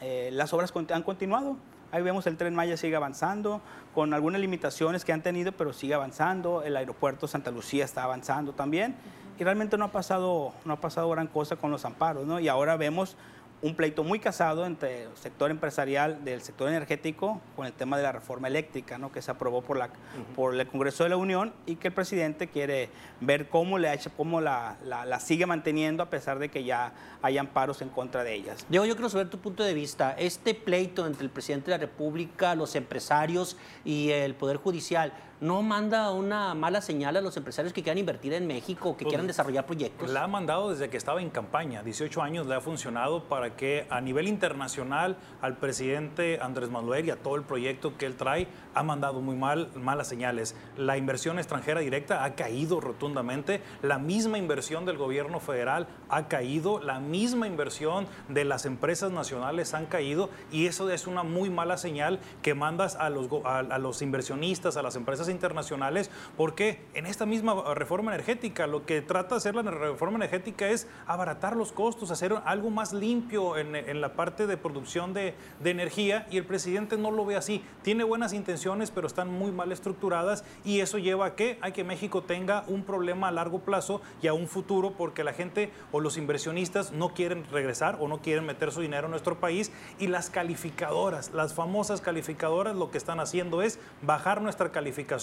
D: eh, las obras han continuado. Ahí vemos el tren Maya sigue avanzando, con algunas limitaciones que han tenido, pero sigue avanzando. El aeropuerto Santa Lucía está avanzando también. Y realmente no ha pasado, no ha pasado gran cosa con los amparos, ¿no? Y ahora vemos un pleito muy casado entre el sector empresarial del sector energético con el tema de la reforma eléctrica, ¿no? que se aprobó por, la, por el Congreso de la Unión y que el presidente quiere ver cómo, le ha hecho, cómo la, la, la, sigue manteniendo a pesar de que ya hay amparos en contra de ellas.
A: Diego, yo quiero saber tu punto de vista. Este pleito entre el presidente de la República, los empresarios y el Poder Judicial, ¿no manda una mala señal a los empresarios que quieran invertir en México, que pues, quieran desarrollar proyectos?
E: La ha mandado desde que estaba en campaña. 18 años le ha funcionado para que a nivel internacional al presidente Andrés Manuel y a todo el proyecto que él trae ha mandado muy mal, malas señales. La inversión extranjera directa ha caído rotundamente. La misma inversión del gobierno federal ha caído. La misma inversión de las empresas nacionales han caído. Y eso es una muy mala señal que mandas a los, a, a los inversionistas, a las empresas internacionales, porque en esta misma reforma energética lo que trata de hacer la reforma energética es abaratar los costos, hacer algo más limpio en, en la parte de producción de, de, energía y el presidente no lo ve así. Tiene buenas intenciones, pero están muy mal estructuradas y eso lleva a que, a que México tenga un problema a largo plazo y a un futuro porque la gente o los inversionistas no quieren regresar o no quieren meter su dinero en nuestro país y las calificadoras, las famosas calificadoras lo que están haciendo es bajar nuestra calificación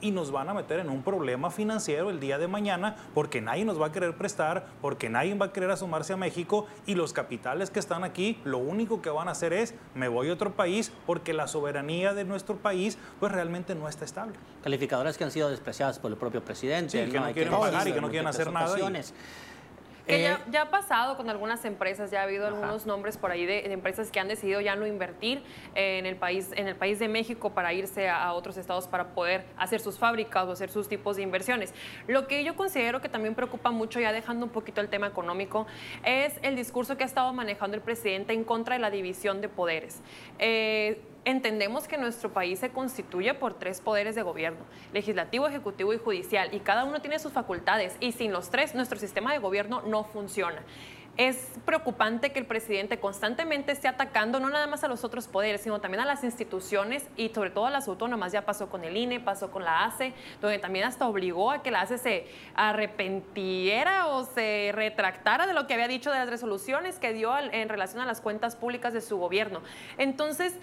E: y nos van a meter en un problema financiero el día de mañana porque nadie nos va a querer prestar, porque nadie va a querer asomarse a México y los capitales que están aquí lo único que van a hacer es me voy a otro país porque la soberanía de nuestro país pues realmente no está estable.
A: Calificadoras que han sido despreciadas por el propio presidente.
E: Sí, que no, no quieren pagar y que no quieren hacer nada. Y...
B: Que ya, ya, ha pasado con algunas empresas, ya ha habido Ajá. algunos nombres por ahí de, de, empresas que han decidido ya no invertir en el país, en el país de México para irse a, a, otros estados para poder hacer sus fábricas o hacer sus tipos de inversiones. Lo que yo considero que también preocupa mucho, ya dejando un poquito el tema económico, es el discurso que ha estado manejando el presidente en contra de la división de poderes. Eh, entendemos que nuestro país se constituye por tres poderes de gobierno, legislativo, ejecutivo y judicial, y cada uno tiene sus facultades, y sin los tres nuestro sistema de gobierno no funciona. Es preocupante que el presidente constantemente esté atacando no nada más a los otros poderes, sino también a las instituciones y sobre todo a las autónomas. Ya pasó con el INE, pasó con la ACE, donde también hasta obligó a que la ACE se arrepentiera o se retractara de lo que había dicho de las resoluciones que dio en relación a las cuentas públicas de su gobierno. Entonces,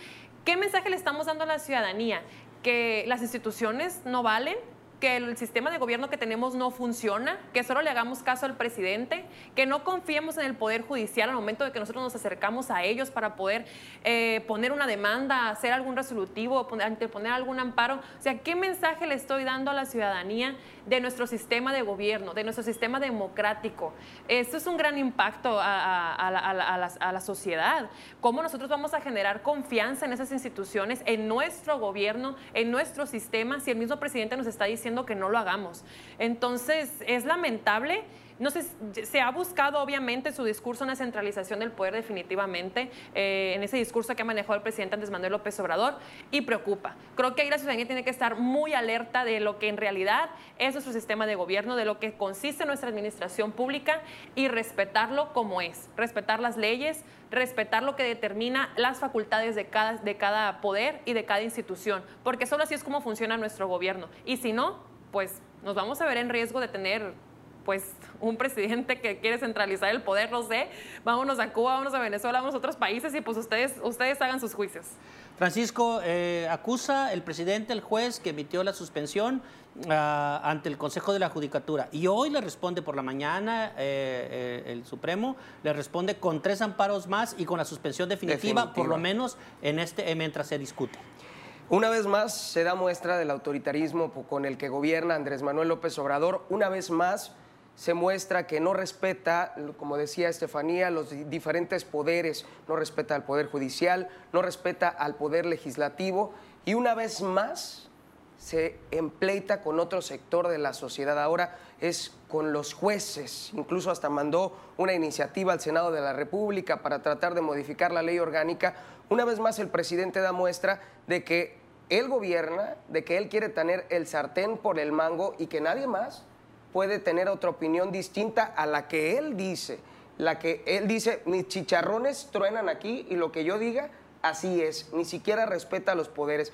B: ¿Qué mensaje le estamos dando a la ciudadanía? Que las instituciones no valen, que el sistema de gobierno que tenemos no funciona, que solo le hagamos caso al presidente, que no confiemos en el Poder Judicial al momento de que nosotros nos acercamos a ellos para poder eh, poner una demanda, hacer algún resolutivo, poner, anteponer algún amparo. O sea, ¿qué mensaje le estoy dando a la ciudadanía de nuestro sistema de gobierno, de nuestro sistema democrático? Esto es un gran impacto a, a, la, la sociedad. ¿Cómo nosotros vamos a generar confianza en esas instituciones, en nuestro gobierno, en nuestro sistema, si el mismo presidente nos está diciendo que no lo hagamos. Entonces, es lamentable. No sé, se ha buscado obviamente su discurso una centralización del poder definitivamente eh, en ese discurso que ha manejado el presidente Andrés Manuel López Obrador y preocupa. Creo que ahí la ciudadanía tiene que estar muy alerta de lo que en realidad es nuestro sistema de gobierno, de lo que consiste nuestra administración pública y respetarlo como es, respetar las leyes, respetar lo que determina las facultades de cada, de cada poder y de cada institución, porque solo así es como funciona nuestro gobierno. Y si no, pues nos vamos a ver en riesgo de tener pues un presidente que quiere centralizar el poder, no sé, vámonos a Cuba, vámonos a Venezuela, vámonos a otros países y pues ustedes, ustedes hagan sus juicios.
A: Francisco, eh, acusa el presidente, el juez que emitió la suspensión ah, ante el Consejo de la Judicatura. Y hoy le responde por la mañana eh, eh, el Supremo, le responde con tres amparos más y con la suspensión definitiva,
C: Definitiva.
A: por lo menos en este, eh, mientras se discute.
C: Una vez más se da muestra del autoritarismo con el que gobierna Andrés Manuel López Obrador. Una vez más se muestra que no respeta, como decía Estefanía, los di- diferentes poderes, no respeta al Poder Judicial, no respeta al Poder Legislativo y una vez más se empleita con otro sector de la sociedad. Ahora es con los jueces. Incluso hasta mandó una iniciativa al Senado de la República para tratar de modificar la ley orgánica. Una vez más el presidente da muestra de que él gobierna, de que él quiere tener el sartén por el mango y que nadie más puede tener otra opinión distinta a la que él dice. La que él dice, mis chicharrones truenan aquí y lo que yo diga, así es. Ni siquiera respeta los poderes.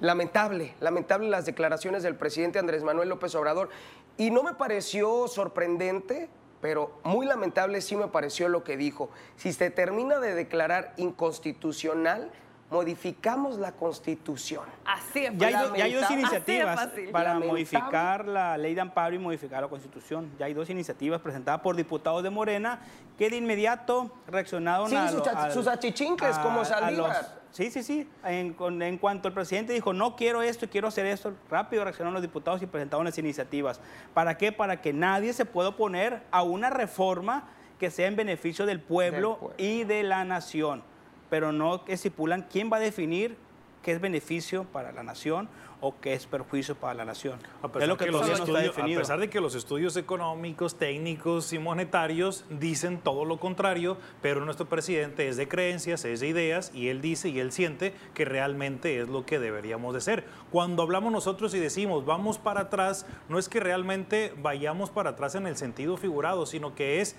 C: Lamentable, lamentable las declaraciones del presidente Andrés Manuel López Obrador. Y no me pareció sorprendente, pero muy lamentable sí me pareció lo que dijo. Si se termina de declarar inconstitucional, modificamos la constitución.
B: Así es.
D: Ya hay, ya hay dos iniciativas para
C: Lamentable.
D: modificar la ley de amparo y modificar la constitución. Ya hay dos iniciativas presentadas por diputados de Morena que de inmediato reaccionaron
C: Sí,
D: a,
C: sus ach- sus achichinques, como Saldívar.
D: Sí, sí, sí. En, con- en cuanto el presidente dijo, no quiero esto y quiero hacer esto, rápido reaccionaron los diputados y presentaron las iniciativas. ¿Para qué? Para que nadie se pueda oponer a una reforma que sea en beneficio del pueblo,
C: Del pueblo.
D: y de la nación. Pero no estipulan quién va a definir qué es beneficio para la nación o qué es perjuicio para la nación.
E: A
D: es
E: pesar,
D: lo que,
E: que los
D: todavía no está
E: estudios, a pesar de que los estudios económicos, técnicos y monetarios dicen todo lo contrario, pero nuestro presidente es de creencias, es de ideas y él dice y él siente que realmente es lo que deberíamos de ser. Cuando hablamos nosotros y decimos vamos para atrás, no es que realmente vayamos para atrás en el sentido figurado, sino que es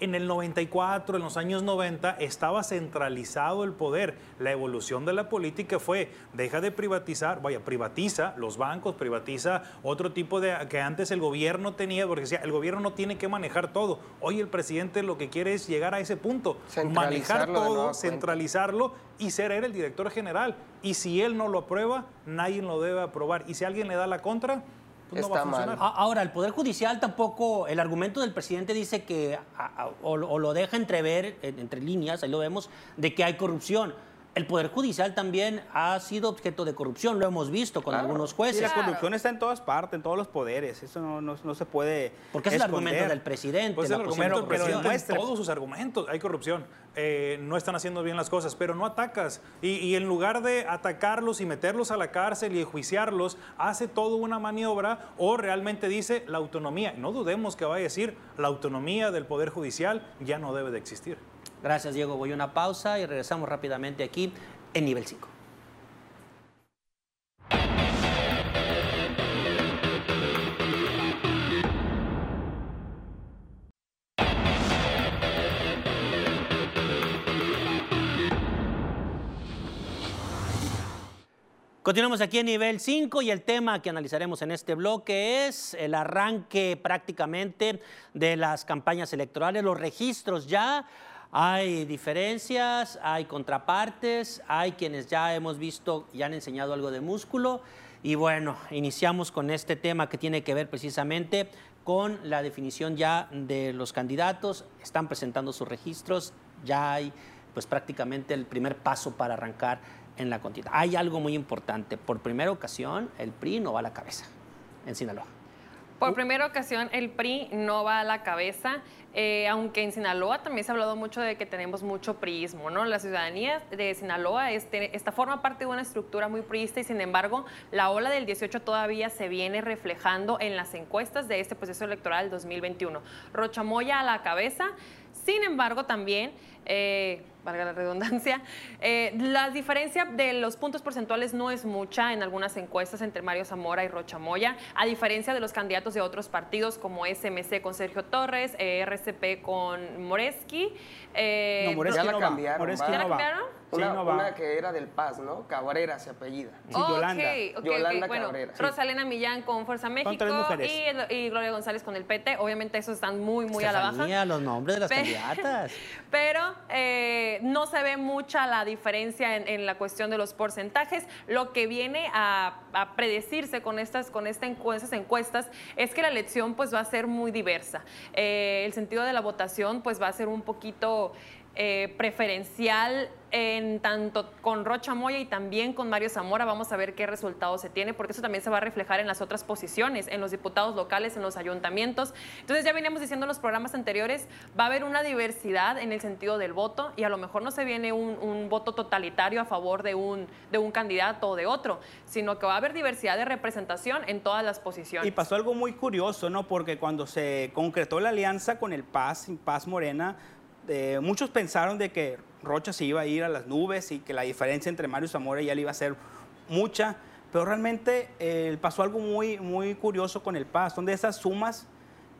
E: en el 94, en los años 90, estaba centralizado el poder. La evolución de la política fue, deja de privatizar, vaya, privatiza los bancos, privatiza otro tipo de que antes el gobierno tenía, porque decía, el gobierno no tiene que manejar todo. Hoy el presidente lo que quiere es llegar a ese punto, manejar todo, centralizarlo y ser él el director general. Y si él no lo aprueba, nadie lo debe aprobar. Y si alguien le da la contra, pues no va a
C: Está mal.
A: Ahora, el Poder Judicial tampoco, el argumento del presidente dice que, a- a- o, o lo deja entrever, en- entre líneas, ahí lo vemos, de que hay corrupción. El Poder Judicial también ha sido objeto de corrupción, lo hemos visto con
C: Claro.
A: algunos
D: Sí,
A: jueces.
D: la corrupción está en todas partes, en todos los poderes. Eso no, no- no se puede.
A: Porque es el argumento del presidente.
E: Pues
A: la
E: el argumento del presidente en todos sus argumentos. Hay corrupción. Eh, no están haciendo bien las cosas, pero no atacas. Y, y en lugar de atacarlos y meterlos a la cárcel y enjuiciarlos, hace toda una maniobra o realmente dice la autonomía. No dudemos que vaya a decir la autonomía del Poder Judicial ya no debe de existir.
A: Gracias, Diego. Voy a una pausa y regresamos rápidamente aquí en nivel 5. Continuamos aquí en nivel 5 y el tema que analizaremos en este bloque es el arranque prácticamente de las campañas electorales, los registros ya. Hay diferencias, hay contrapartes, hay quienes ya hemos visto y han enseñado algo de músculo. Y bueno, iniciamos con este tema que tiene que ver precisamente con la definición ya de los candidatos. Están presentando sus registros, ya hay pues prácticamente el primer paso para arrancar en la contienda. Hay algo muy importante. Por primera ocasión, el PRI no va a la cabeza en Sinaloa.
B: Por primera ocasión, el PRI no va a la cabeza, eh, aunque en Sinaloa también se ha hablado mucho de que tenemos mucho priismo, ¿no? La ciudadanía de Sinaloa este, esta forma parte de una estructura muy priista y sin embargo la ola del 18 todavía se viene reflejando en las encuestas de este proceso electoral 2021. Rochamoya a la cabeza, sin embargo también eh, valga la redundancia. Eh, la diferencia de los puntos porcentuales no es mucha en algunas encuestas entre Mario Zamora y Rocha Moya, a diferencia de los candidatos de otros partidos como SMC con Sergio Torres, eh, RCP con Moreski.
C: Eh, no, Moreski ya la cambiaron.
B: Moreski ¿Ya la cambiaron?
C: Una, no una, que era del Paz, ¿no? Cabrera se apellida.
B: Sí, Yolanda. Yolanda bueno, Cabrera. Rosalena Millán con Fuerza México y, y, Gloria González con el PT. Obviamente esos están muy, muy a la baja.
A: los nombres de las candidatas. *laughs*
B: Pero eh, no se ve mucha la diferencia en, la cuestión de los porcentajes. Lo que viene a, predecirse con estas, con esta, estas encuestas es que la elección pues va a ser muy diversa. Eh, el sentido de la votación pues va a ser un poquito eh, preferencial en tanto con Rocha Moya y también con Mario Zamora. Vamos a ver qué resultado se tiene, porque eso también se va a reflejar en las otras posiciones, en los diputados locales, en los ayuntamientos. Entonces ya veníamos diciendo en los programas anteriores, va a haber una diversidad en el sentido del voto y a lo mejor no se viene un, voto totalitario a favor de un, de un candidato o de otro, sino que va a haber diversidad de representación en todas las posiciones.
D: Y pasó algo muy curioso, ¿no? Porque cuando se concretó la alianza con el Paz, Paz Morena, muchos pensaron de que Rocha se iba a ir a las nubes y que la diferencia entre Mario Zamora y él iba a ser mucha, pero realmente eh, pasó algo muy, muy curioso con el Paz, son de esas sumas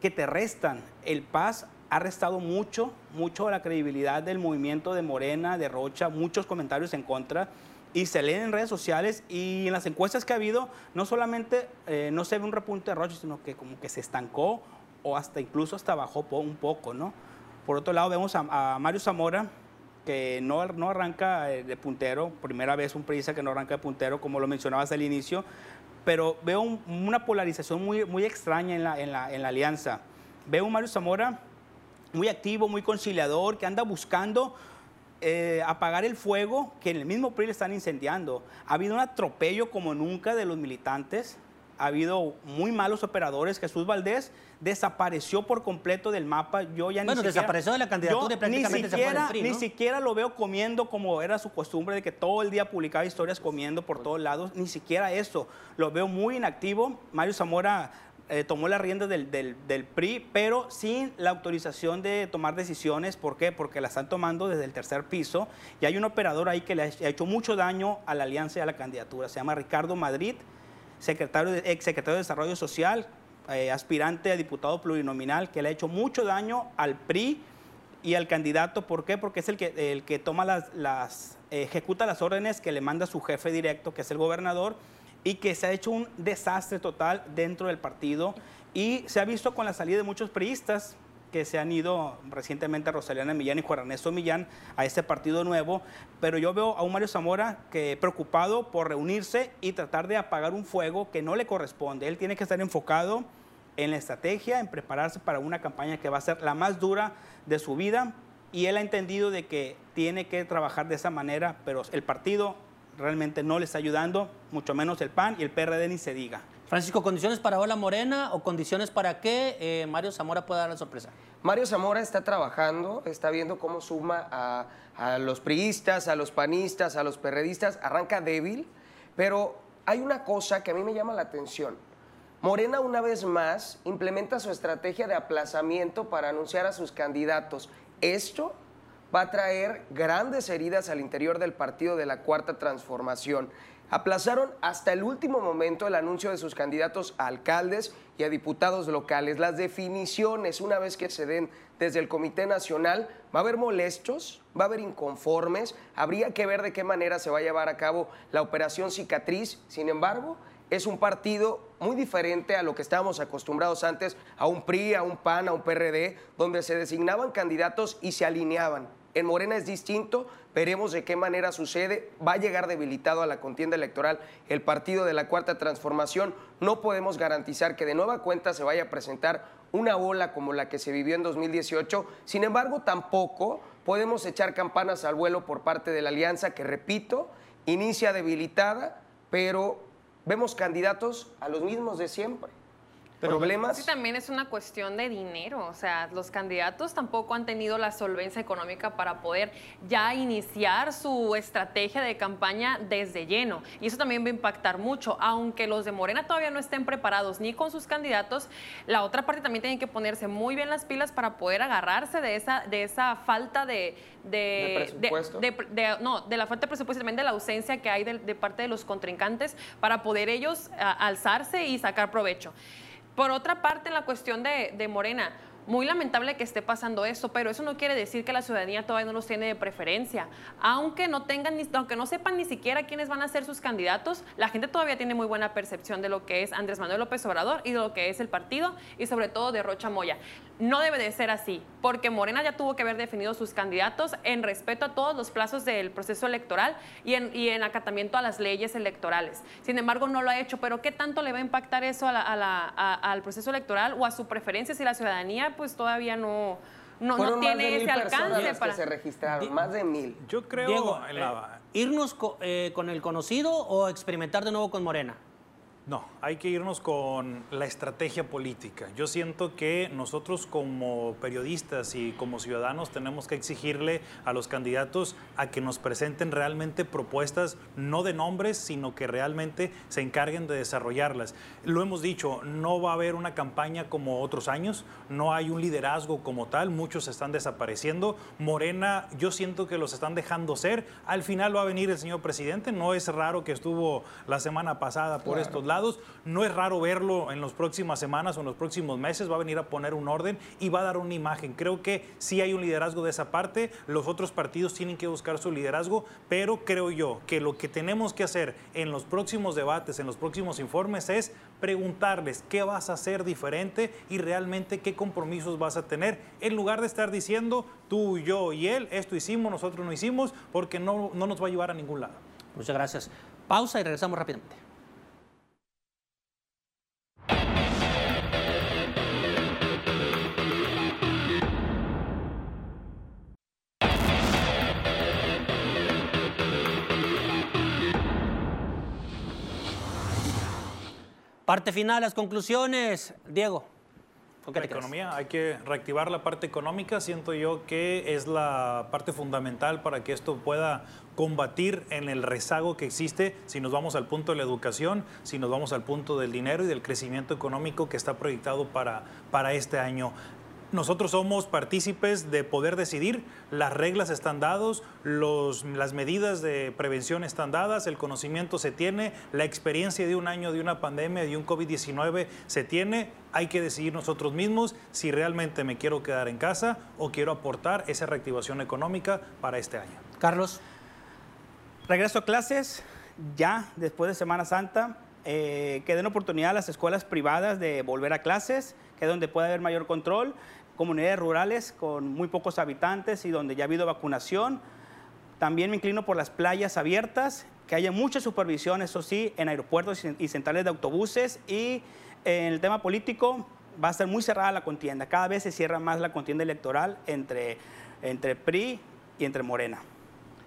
D: que te restan. El Paz ha restado mucho, mucho la credibilidad del movimiento de Morena, de Rocha, muchos comentarios en contra y se leen en redes sociales y en las encuestas que ha habido, no solamente eh, no se ve un repunte de Rocha, sino que como que se estancó o hasta incluso hasta bajó un poco, ¿no? Por otro lado, vemos a, Mario Zamora, que no, no arranca eh, de puntero, primera vez un prisa que no arranca de puntero, como lo mencionabas al inicio, pero veo una polarización muy, muy extraña en la, en, la, en la alianza. Veo un Mario Zamora muy activo, muy conciliador, que anda buscando eh, apagar el fuego que en el mismo PRI le están incendiando. Ha habido un atropello como nunca de los militantes ha habido muy malos operadores. Jesús Valdés desapareció por completo del mapa. Yo ya
A: bueno, desapareció de la candidatura y prácticamente
D: ni siquiera,
A: se fue
D: Ni siquiera lo veo comiendo como era su costumbre de que todo el día publicaba historias comiendo por todos lados. Ni siquiera eso. Lo veo muy inactivo. Mario Zamora eh, tomó la rienda del, del, PRI, pero sin la autorización de tomar decisiones. ¿Por qué? Porque la están tomando desde el tercer piso y hay un operador ahí que le ha hecho mucho daño a la alianza y a la candidatura. Se llama Ricardo Madrid secretario ex secretario de Desarrollo Social, eh, aspirante a diputado plurinominal, que le ha hecho mucho daño al PRI y al candidato. ¿Por qué? Porque es el que, el que toma las, las ejecuta las órdenes que le manda su jefe directo, que es el gobernador, y que se ha hecho un desastre total dentro del partido. Y se ha visto con la salida de muchos priistas, que se han ido recientemente a Rosaliana Millán y Juan Ernesto Millán a este partido nuevo, pero yo veo a un Mario Zamora que preocupado por reunirse y tratar de apagar un fuego que no le corresponde. Él tiene que estar enfocado en la estrategia, en prepararse para una campaña que va a ser la más dura de su vida y él ha entendido de que tiene que trabajar de esa manera, pero el partido realmente no le está ayudando, mucho menos el PAN y el PRD ni se diga.
A: Francisco, ¿condiciones para Ola Morena o condiciones para que eh, Mario Zamora pueda dar la sorpresa?
C: Mario Zamora está trabajando, está viendo cómo suma a, a los priistas, a los panistas, a los perredistas. Arranca débil, pero hay una cosa que a mí me llama la atención. Morena una vez más implementa su estrategia de aplazamiento para anunciar a sus candidatos. Esto va a traer grandes heridas al interior del partido de la Cuarta Transformación aplazaron hasta el último momento el anuncio de sus candidatos a alcaldes y a diputados locales. Las definiciones, una vez que se den desde el Comité Nacional, va a haber molestos, va a haber inconformes, habría que ver de qué manera se va a llevar a cabo la operación cicatriz. Sin embargo, es un partido muy diferente a lo que estábamos acostumbrados antes, a un PRI, a un PAN, a un PRD, donde se designaban candidatos y se alineaban. En Morena es distinto, veremos de qué manera sucede. Va a llegar debilitado a la contienda electoral el partido de la Cuarta Transformación. No podemos garantizar que de nueva cuenta se vaya a presentar una ola como la que se vivió en 2018. Sin embargo, tampoco podemos echar campanas al vuelo por parte de la alianza que, repito, inicia debilitada, pero vemos candidatos a los mismos de siempre. Problemas.
B: Sí, también es una cuestión de dinero. O sea, los candidatos tampoco han tenido la solvencia económica para poder ya iniciar su estrategia de campaña desde lleno. Y eso también va a impactar mucho. Aunque los de Morena todavía no estén preparados ni con sus candidatos, la otra parte también tiene que ponerse muy bien las pilas para poder agarrarse de esa, de esa falta de,
C: ¿De presupuesto?
B: de- de- no, de la falta de presupuesto y también de la ausencia que hay de, de parte de los contrincantes para poder ellos a, alzarse y sacar provecho. Por otra parte, en la cuestión de, de Morena, muy lamentable que esté pasando eso, pero eso no quiere decir que la ciudadanía todavía no los tiene de preferencia. Aunque no tengan, aunque no sepan ni siquiera quiénes van a ser sus candidatos, la gente todavía tiene muy buena percepción de lo que es Andrés Manuel López Obrador y de lo que es el partido y sobre todo de Rocha Moya. No debe de ser así, porque Morena ya tuvo que haber definido sus candidatos en respeto a todos los plazos del proceso electoral y en, acatamiento a las leyes electorales. Sin embargo, no lo ha hecho, pero ¿qué tanto le va a impactar eso a la- al proceso electoral o a su preferencia si la ciudadanía pues todavía no, no, no
C: Fueron más de
B: tiene
C: mil
B: ese
C: personas
B: alcance
C: las
B: para...
C: que se registraron, más de mil.
E: Yo creo
A: Diego, eh,
E: la-
A: ¿irnos co- eh, con el conocido o experimentar de nuevo con Morena?
E: No, hay que irnos con la estrategia política. Yo siento que nosotros como periodistas y como ciudadanos tenemos que exigirle a los candidatos a que nos presenten realmente propuestas, no de nombres, sino que realmente se encarguen de desarrollarlas. Lo hemos dicho, no va a haber una campaña como otros años, no hay un liderazgo como tal, muchos están desapareciendo. Morena, yo siento que los están dejando ser. Al final va a venir el señor presidente, no es raro que estuvo la semana pasada por estos lados. No es raro verlo en las próximas semanas o en los próximos meses. Va a venir a poner un orden y va a dar una imagen. Creo que sí hay un liderazgo de esa parte. Los otros partidos tienen que buscar su liderazgo, pero creo yo que lo que tenemos que hacer en los próximos debates, en los próximos informes, es preguntarles qué vas a hacer diferente y realmente qué compromisos vas a tener, en lugar de estar diciendo tú, yo y él, esto hicimos, nosotros no hicimos, porque no, no nos va a llevar a ningún lado.
A: Muchas gracias. Pausa y regresamos rápidamente. Parte final, las conclusiones. Diego, ¿con qué
E: La economía, hay que reactivar la parte económica. Siento yo que es la parte fundamental para que esto pueda combatir en el rezago que existe si nos vamos al punto de la educación, si nos vamos al punto del dinero y del crecimiento económico que está proyectado para, para este año. Nosotros somos partícipes de poder decidir, las reglas están dadas, las medidas de prevención están dadas, el conocimiento se tiene, la experiencia de un año de una pandemia, de un COVID-19 se tiene, hay que decidir nosotros mismos si realmente me quiero quedar en casa o quiero aportar esa reactivación económica para este año.
A: Carlos,
D: Regreso a clases ya después de Semana Santa. Eh, que den oportunidad a las escuelas privadas de volver a clases, que es donde puede haber mayor control. Comunidades rurales con muy pocos habitantes y donde ya ha habido vacunación. También me inclino por las playas abiertas, que haya mucha supervisión, eso sí, en aeropuertos y centrales de autobuses. Y en el tema político va a ser muy cerrada la contienda. Cada vez se cierra más la contienda electoral entre, entre PRI y entre Morena.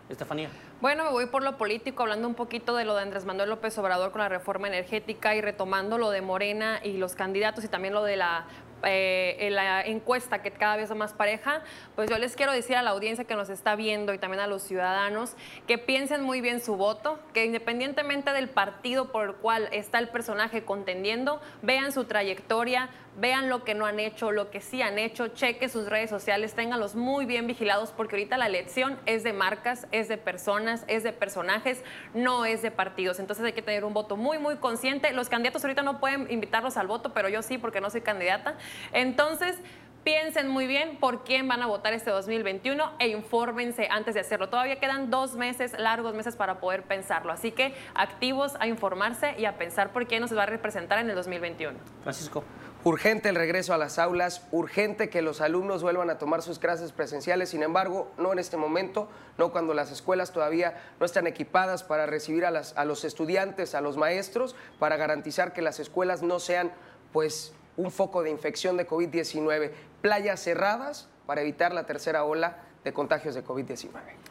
A: Estefanía.
B: Bueno, me voy por lo político, hablando un poquito de lo de Andrés Manuel López Obrador con la reforma energética y retomando lo de Morena y los candidatos y también lo de la, eh, la encuesta que cada vez es más pareja, pues yo les quiero decir a la audiencia que nos está viendo y también a los ciudadanos que piensen muy bien su voto, que independientemente del partido por el cual está el personaje contendiendo, vean su trayectoria, vean lo que no han hecho, lo que sí han hecho, cheque sus redes sociales, ténganlos muy bien vigilados porque ahorita la elección es de marcas, es de personas, es de personajes, no es de partidos. Entonces hay que tener un voto muy, muy consciente. Los candidatos ahorita no pueden invitarlos al voto, pero yo sí porque no soy candidata. Entonces... Piensen muy bien por quién van a votar este 2021 e infórmense antes de hacerlo. Todavía quedan dos meses, largos meses para poder pensarlo. Así que activos a informarse y a pensar por quién nos va a representar en el 2021.
A: Francisco.
C: Urgente el regreso a las aulas, urgente que los alumnos vuelvan a tomar sus clases presenciales, sin embargo, no en este momento, no cuando las escuelas todavía no están equipadas para recibir a, las- a los estudiantes, a los maestros, para garantizar que las escuelas no sean pues un foco de infección de COVID-19. Playas cerradas para evitar la tercera ola de contagios de COVID-19.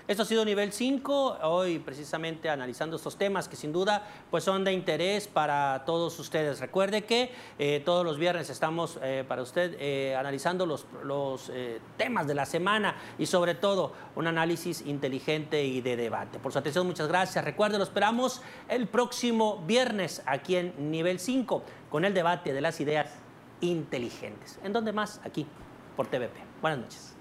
A: Esto ha sido nivel 5, hoy precisamente analizando estos temas que sin duda pues son de interés para todos ustedes. Recuerde que eh, todos los viernes estamos eh, para usted eh, analizando los, los temas de la semana y sobre todo un análisis inteligente y de debate. Por su atención, muchas gracias. Recuerde, lo esperamos el próximo viernes aquí en nivel 5 con el debate de las ideas inteligentes. ¿En dónde más? Aquí, por TVP. Buenas noches.